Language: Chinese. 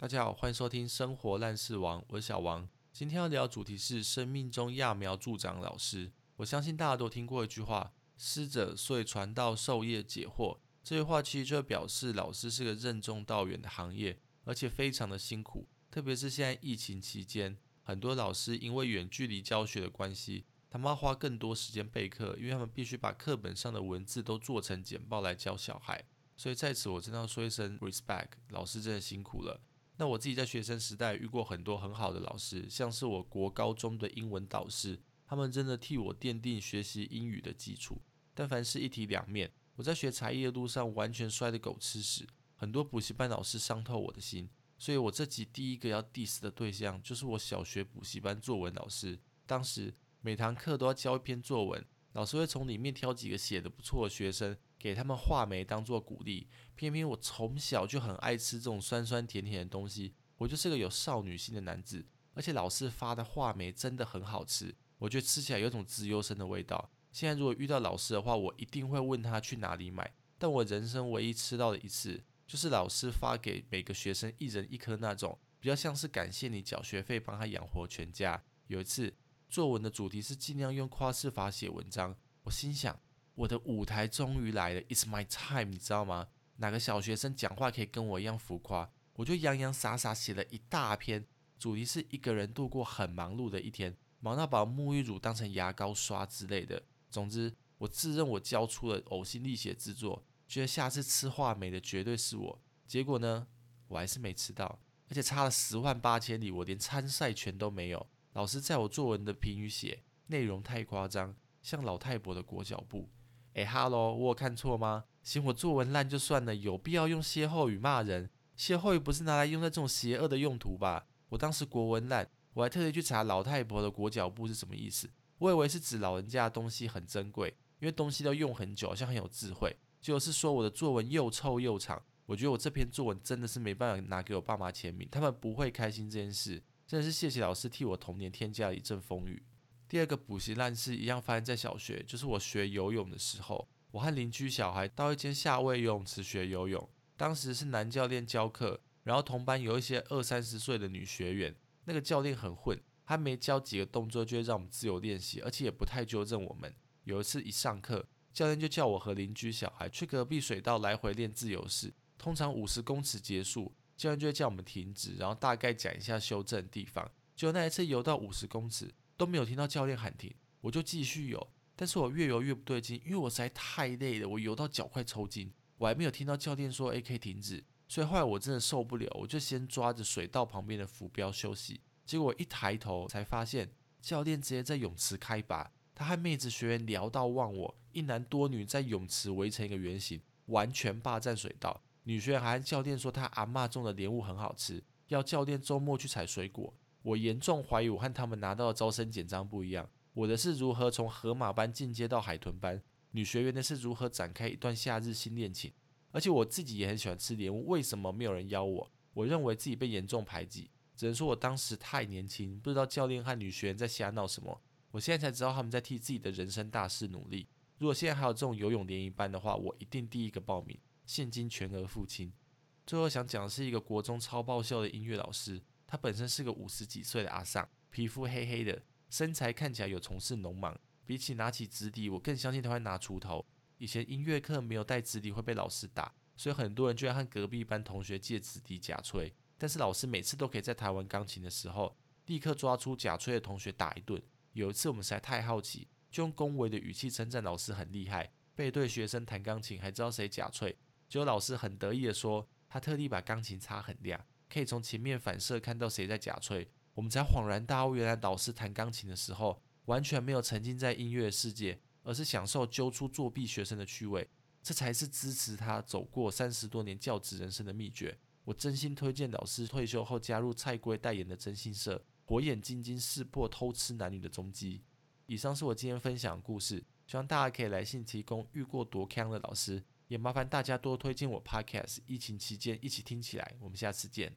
大家好，欢迎收听《生活烂事王》，我是小王。今天要聊的主题是生命中揠苗助长老师。我相信大家都听过一句话：“师者，所以传道授业解惑。”这句话其实就表示老师是个任重道远的行业，而且非常的辛苦。特别是现在疫情期间，很多老师因为远距离教学的关系，他们要花更多时间备课，因为他们必须把课本上的文字都做成简报来教小孩。所以在此，我真的要说一声 respect，老师真的辛苦了。那我自己在学生时代遇过很多很好的老师，像是我国高中的英文导师，他们真的替我奠定学习英语的基础。但凡事一体两面，我在学才艺的路上完全摔得狗吃屎，很多补习班老师伤透我的心。所以我这集第一个要 diss 的对象就是我小学补习班作文老师。当时每堂课都要交一篇作文，老师会从里面挑几个写得不错的学生。给他们画眉当做鼓励，偏偏我从小就很爱吃这种酸酸甜甜的东西，我就是个有少女心的男子，而且老师发的话梅真的很好吃，我觉得吃起来有种自优生的味道。现在如果遇到老师的话，我一定会问他去哪里买。但我人生唯一吃到的一次，就是老师发给每个学生一人一颗那种，比较像是感谢你缴学费帮他养活全家。有一次作文的主题是尽量用夸饰法写文章，我心想。我的舞台终于来了，It's my time，你知道吗？哪个小学生讲话可以跟我一样浮夸？我就洋洋洒洒写了一大篇，主题是一个人度过很忙碌的一天，忙到把沐浴乳当成牙膏刷之类的。总之，我自认我交出了呕心沥血之作，觉得下次吃画眉的绝对是我。结果呢，我还是没吃到，而且差了十万八千里，我连参赛权都没有。老师在我作文的评语写内容太夸张，像老太婆的裹脚布。哎哈喽，我有看错吗？嫌我作文烂就算了，有必要用歇后语骂人？歇后语不是拿来用在这种邪恶的用途吧？我当时国文烂，我还特地去查老太婆的裹脚布是什么意思。我以为是指老人家的东西很珍贵，因为东西都用很久，好像很有智慧。结果是说我的作文又臭又长。我觉得我这篇作文真的是没办法拿给我爸妈签名，他们不会开心这件事。真的是谢谢老师替我童年添加了一阵风雨。第二个补习烂事一样发生在小学，就是我学游泳的时候，我和邻居小孩到一间夏威游泳池学游泳。当时是男教练教课，然后同班有一些二三十岁的女学员。那个教练很混，他没教几个动作就会让我们自由练习，而且也不太纠正我们。有一次一上课，教练就叫我和邻居小孩去隔壁水道来回练自由式。通常五十公尺结束，教练就会叫我们停止，然后大概讲一下修正的地方。就那一次游到五十公尺。都没有听到教练喊停，我就继续游。但是我越游越不对劲，因为我实在太累了，我游到脚快抽筋。我还没有听到教练说 “A K 停止”，所以后来我真的受不了，我就先抓着水道旁边的浮标休息。结果一抬头才发现，教练直接在泳池开拔，他和妹子学员聊到忘我，一男多女在泳池围成一个圆形，完全霸占水道。女学员还和教练说，她阿妈种的莲雾很好吃，要教练周末去采水果。我严重怀疑我和他们拿到的招生简章不一样。我的是如何从河马班进阶到海豚班，女学员的是如何展开一段夏日新恋情。而且我自己也很喜欢吃莲雾，为什么没有人邀我？我认为自己被严重排挤，只能说我当时太年轻，不知道教练和女学员在瞎闹什么。我现在才知道他们在替自己的人生大事努力。如果现在还有这种游泳联谊班的话，我一定第一个报名，现金全额付清。最后想讲的是一个国中超爆笑的音乐老师。他本身是个五十几岁的阿桑，皮肤黑黑的，身材看起来有从事农忙。比起拿起纸笛，我更相信他会拿锄头。以前音乐课没有带纸笛会被老师打，所以很多人就要和隔壁班同学借纸笛假吹。但是老师每次都可以在台湾钢琴的时候，立刻抓出假吹的同学打一顿。有一次我们实在太好奇，就用恭维的语气称赞老师很厉害，背对学生弹钢琴还知道谁假吹。结果老师很得意的说，他特地把钢琴擦很亮。可以从前面反射看到谁在假吹，我们才恍然大悟，原来导师弹钢琴的时候完全没有沉浸在音乐世界，而是享受揪出作弊学生的趣味，这才是支持他走过三十多年教职人生的秘诀。我真心推荐老师退休后加入蔡圭代言的真心社，火眼金睛识破偷吃男女的踪迹。以上是我今天分享的故事，希望大家可以来信提供遇过多坑的老师。也麻烦大家多推荐我 Podcast，疫情期间一起听起来。我们下次见。